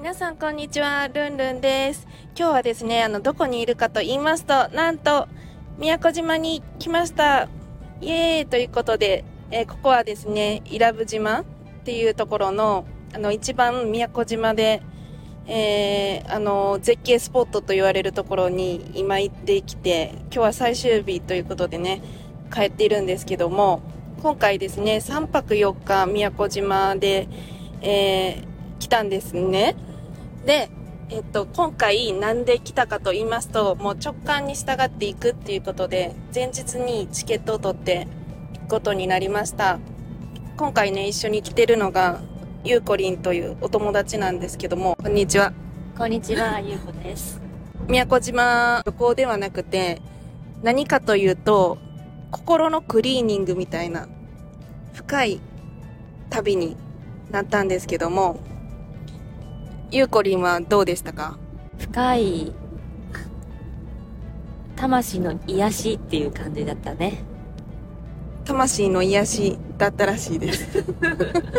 皆さんこんにちは、ルンルンです。今日はですね、あの、どこにいるかと言いますと、なんと、宮古島に来ました。イエーイということで、えーここはですね、伊良部島っていうところの、あの、一番宮古島で、えーあの、絶景スポットと言われるところに今行ってきて、今日は最終日ということでね、帰っているんですけども、今回ですね、3泊4日宮古島で、えー来たんですね。で、えっと、今回なんで来たかと言いますと、もう直感に従っていくっていうことで、前日にチケットを取って行くことになりました。今回ね、一緒に来てるのが、ゆうこりんというお友達なんですけども、こんにちは。こんにちは、ゆうこです。宮古島旅行ではなくて、何かというと、心のクリーニングみたいな、深い旅になったんですけども、ゆうこりんはどうでしたか？深い、魂の癒しっていう感じだったね。魂の癒しだったらしいです。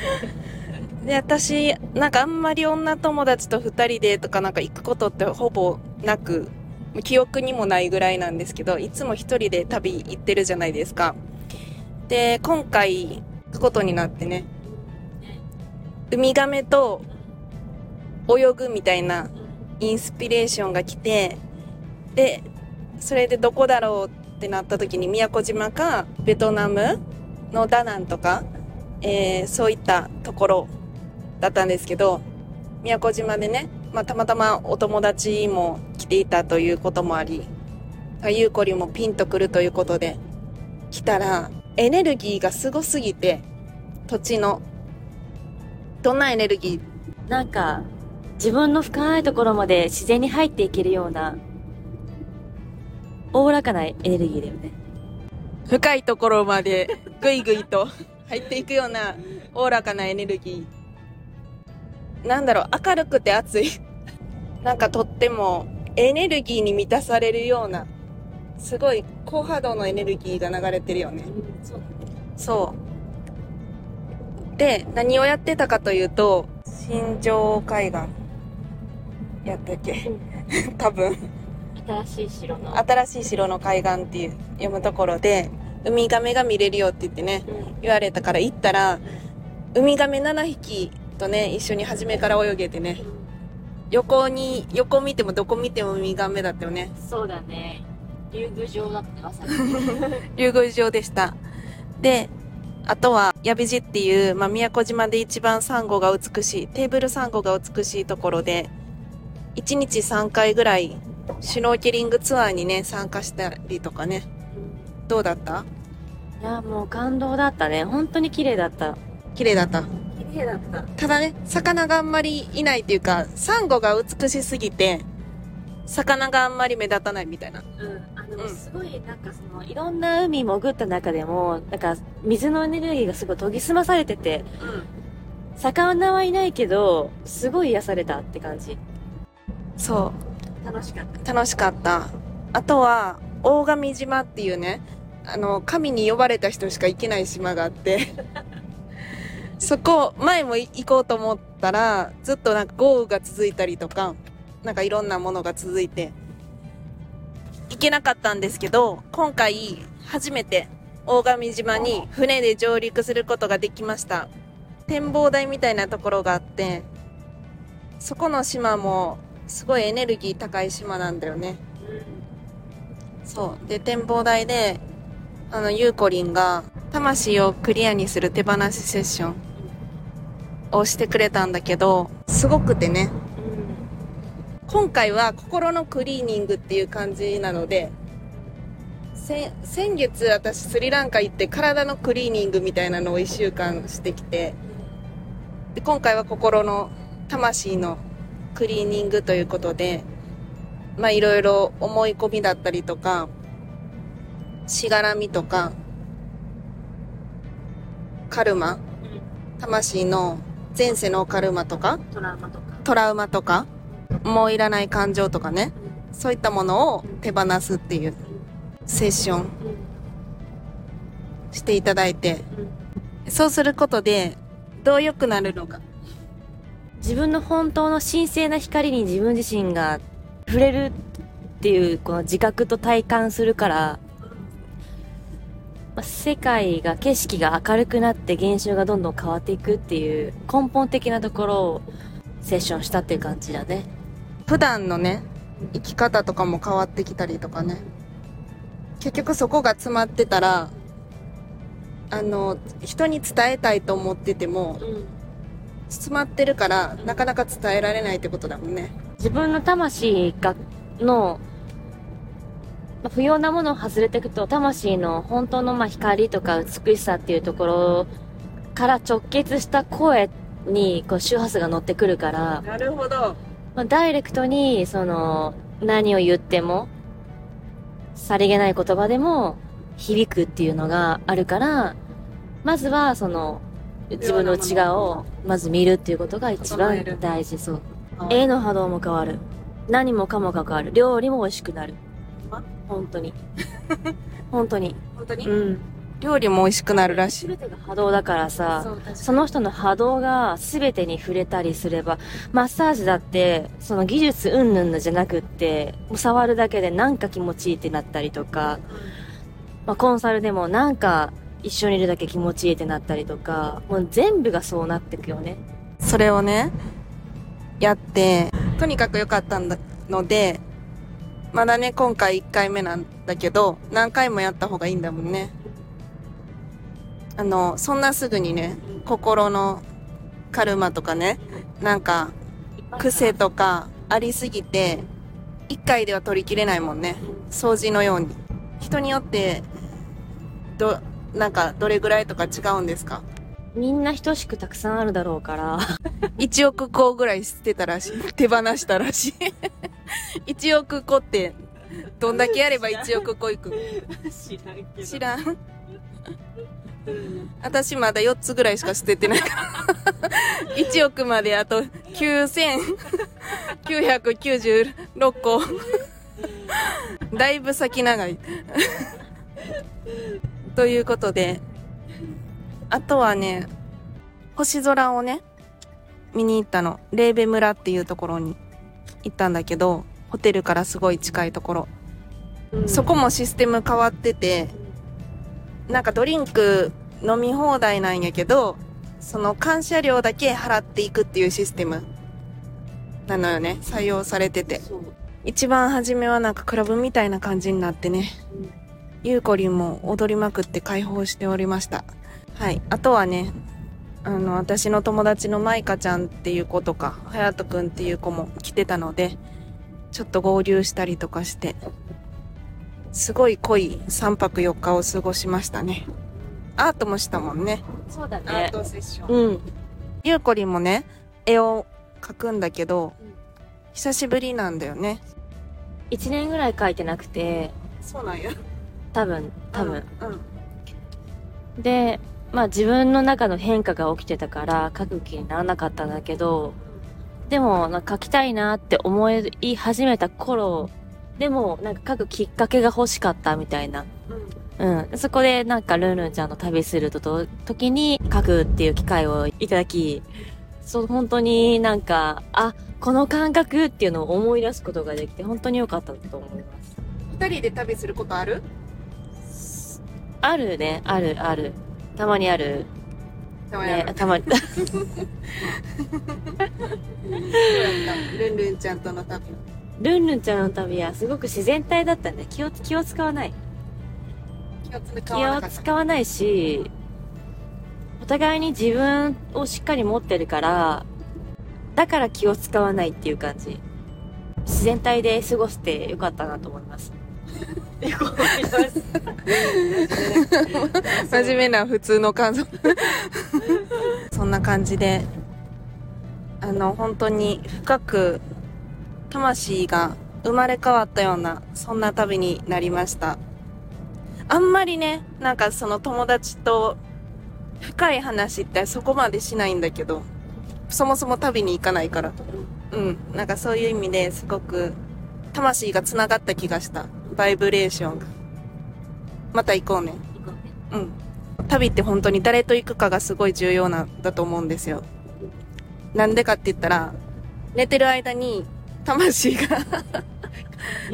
で、私、なんかあんまり女友達と二人でとかなんか行くことってほぼなく、記憶にもないぐらいなんですけど、いつも一人で旅行ってるじゃないですか。で、今回行くことになってね、ウミガメと泳ぐみたいなインスピレーションが来て、で、それでどこだろうってなった時に宮古島かベトナムのダナンとか、えーそういったところだったんですけど、宮古島でね、まあ、たまたまお友達も来ていたということもあり、ゆうこりもピンとくるということで、来たらエネルギーがすごすぎて、土地の、どんなエネルギー？なんか、自分の深いところまで自然に入っていけるような、おおらかなエネルギーだよね。深いところまでぐいぐいと 入っていくようなおおらかなエネルギー。なんだろう、明るくて熱い。なんかとってもエネルギーに満たされるような、すごい高波動のエネルギーが流れてるよね。そう。で、何をやってたかというと、新庄海岸。やったっけ？多分。新しい城の。新しい城の海岸っていう読むところで、ウミガメが見れるよって言ってね、うん言われたから行ったら、ウミガメ7匹とね、一緒に初めから泳げてね、横に、横見てもどこ見てもウミガメだったよね。そうだね。竜宮城だってまさに。竜宮城でした。で、あとは、ヤビジっていう、まあ、宮古島で一番サンゴが美しい、テーブルサンゴが美しいところで、1日3回ぐらい、シュノーケリングツアーにね、参加したりとかね。どうだった？いや、もう感動だったね。本当に綺麗だった。綺麗だった？綺麗だった。ただね、魚があんまりいないっていうか、サンゴが美しすぎて、魚があんまり目立たないみたいな。うん。あの、うんすごい、なんかその、いろんな海潜った中でも、なんか、水のエネルギーがすごい研ぎ澄まされてて、魚はいないけど、すごい癒されたって感じ。そ楽しかっう、楽しかった。あとは、大神島っていうね、あの、神に呼ばれた人しか行けない島があって、そこ、前も行こうと思ったら、ずっとなんか豪雨が続いたりとか、なんかいろんなものが続いて、行けなかったんですけど、今回、初めて、大神島に船で上陸することができました。展望台みたいなところがあって、そこの島も、すごいエネルギー高い島なんだよね。そう。で、展望台で、あの、ゆうこりんが、魂をクリアにする手放しセッションをしてくれたんだけど、すごくてね、今回は心のクリーニングっていう感じなので、先月私スリランカ行って体のクリーニングみたいなのを1週間してきて、で今回は心の魂のクリーニングということで、まあいろいろ思い込みだったりとか、しがらみとか、カルマ、魂の前世のカルマとか、トラウマとか。トラウマとか、もういらない感情とかね、そういったものを手放すっていうセッションしていただいて、そうすることで、どう良くなるのか。自分の本当の神聖な光に自分自身が触れるっていうこの自覚と体感するから、まあ世界が景色が明るくなって現象がどんどん変わっていくっていう根本的なところをセッションしたっていう感じだね。普段のね、生き方とかも変わってきたりとかね。結局そこが詰まってたら、あの、人に伝えたいと思ってても、詰まってるから、なかなか伝えられないってことだもんね。自分の魂が、の、まあ不要なものを外れていくと、魂の本当のまあ光とか美しさっていうところから直結した声にこう周波数が乗ってくるから、なるほど。まあ、ダイレクトに、その、何を言っても、さりげない言葉でも響くっていうのがあるから、まずは、その、自分の内側をまず見るっていうことが一番大事、そう。絵の波動も変わる。何もかもが変わる。料理も美味しくなるあ？本当に。本当に。本当に？うん。料理も美味しくなるらしい。全てが波動だからさ、その人の波動が全てに触れたりすれば、マッサージだって、その技術うんぬんのじゃなくって、もう触るだけでなんか気持ちいいってなったりとか、まあ、コンサルでもなんか一緒にいるだけ気持ちいいってなったりとか、もう全部がそうなってくよね。それをね、やって、とにかく良かったんだので、まだね、今回1回目なんだけど、何回もやった方がいいんだもんね。あの、そんなすぐにね、心のカルマとかね、なんか、癖とかありすぎて、1回では取りきれないもんね。掃除のように。人によって、ど、なんか、どれぐらいとか違うんですか？みんな等しくたくさんあるだろうから、1億個ぐらい捨てたらしい。手放したらしい。1億個って、どんだけやれば1億個いく知らんけ知らん。私まだ4つぐらいしか捨ててないから。1億まであと9996個。だいぶ先長い。ということで、あとはね、星空をね、見に行ったの。レーベ村っていうところに行ったんだけど、ホテルからすごい近いところ。そこもシステム変わってて、なんかドリンク飲み放題なんやけど、その感謝料だけ払っていくっていうシステムなのよね。採用されてて。一番初めはなんかクラブみたいな感じになってね。ゆうこりんも踊りまくって解放しておりました。はい。あとはね、あの、私の友達のマイカちゃんっていう子とか、はやとくんっていう子も来てたので、ちょっと合流したりとかして、すごい濃い3泊4日を過ごしましたね。アートもしたもんね。そうだアーね。トセッション。うん。ゆうこりんもね、絵を描くんだけどうん、久しぶりなんだよね。一年ぐらい書いてなくて、そうなんや。多分、多分。うん。で、まあ自分の中の変化が起きてたから書く気にならなかったんだけど、でもなんか書きたいなって思い始めた頃、でもなんか書くきっかけが欲しかったみたいな。うん。うん。そこでなんかルンルンちゃんと旅するとと、時に書くっていう機会をいただき、そう、本当になんか、あ、この感覚っていうのを思い出すことができて本当に良かったと思います。二人で旅することある？あるね、ある、ある。たまにある。たまにあるね、たまに。ルンルンちゃんとの旅。ルンルンちゃんの旅はすごく自然体だったんで、気を、気を使わない。気を使わないし、お互いに自分をしっかり持ってるから、だから気を使わないっていう感じ。自然体で過ごしてよかったなと思います。よく思います。真面目な普通の感想。そんな感じで、あの、本当に深く魂が生まれ変わったような、そんな旅になりました。あんまりね、なんかその友達と深い話ってそこまでしないんだけど、そもそも旅に行かないから。うん。なんかそういう意味ですごく魂が繋がった気がした。バイブレーションが。また行こうね。うん。旅って本当に誰と行くかがすごい重要なんだと思うんですよ。なんでかって言ったら、寝てる間に魂が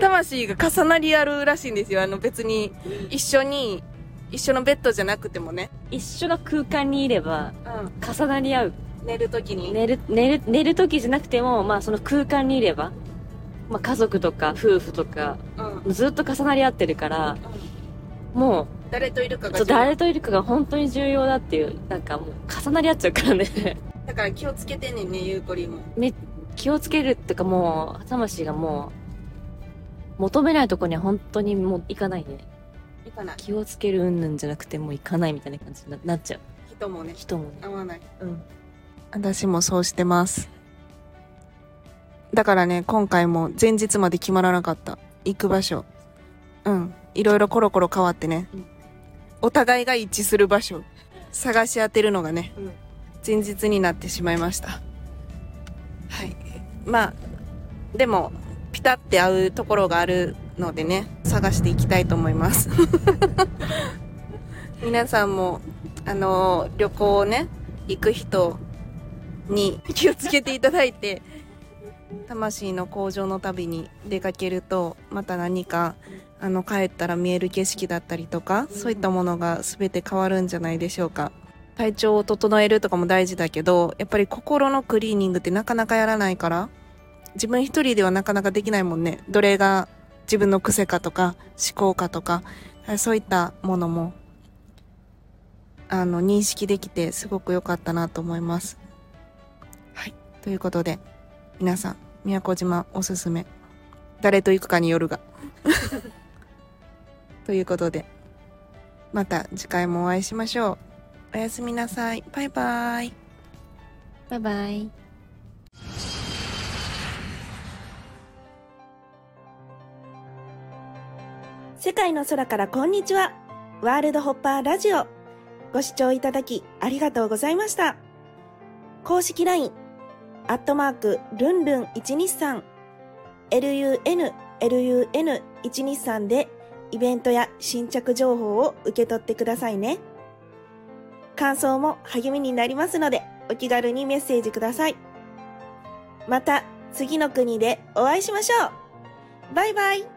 魂が重なり合うらしいんですよ。あの別に一緒に、一緒のベッドじゃなくてもね。一緒の空間にいれば、う重なり合う。ん。寝るときに。寝る、寝る、寝る時じゃなくても、まあその空間にいれば、まあ家族とか夫婦とか、うん。ずっと重なり合ってるから、も誰といるかう、が誰といるかが本当に重要だっていう、なんかもう重なり合っちゃうからね。だから気をつけてねんね、ゆうこりんも。め、気をつけるっていうかもう、魂がもう、求めないとこには本当にもう行かないね。いかない。気をつけるうんぬんじゃなくてもう行かないみたいな感じにななっちゃう。人もね、人もね。合わない。うん。私もそうしてます。だからね、今回も前日まで決まらなかった。行く場所。うん。いろいろコロコロ変わってね。うんお互いが一致する場所。探し当てるのがね、うん前日になってしまいました。はい。まあ、でも、ピタって合うところがあるのでね、探していきたいと思います。皆さんも、あの旅行をね、行く人に気をつけていただいて、魂の向上の旅に出かけると、また何か、あの、帰ったら見える景色だったりとか、そういったものが全て変わるんじゃないでしょうか。体調を整えるとかも大事だけど、やっぱり心のクリーニングってなかなかやらないから、自分一人ではなかなかできないもんね。どれが自分の癖かとか、思考かとか、そういったものも、あの、認識できてすごく良かったなと思います。はい。ということで、皆さん、宮古島おすすめ。誰と行くかによるが。ということで、また次回もお会いしましょう。おやすみなさい。バイバイ。バイバイ。世界の空からこんにちは。ワールドホッパーラジオ。ご視聴いただきありがとうございました。公式 LINE、アットマーク、ルンルン123、lun、lun123 でイベントや新着情報を受け取ってくださいね。感想も励みになりますので、お気軽にメッセージください。また、次の国でお会いしましょう。バイバイ。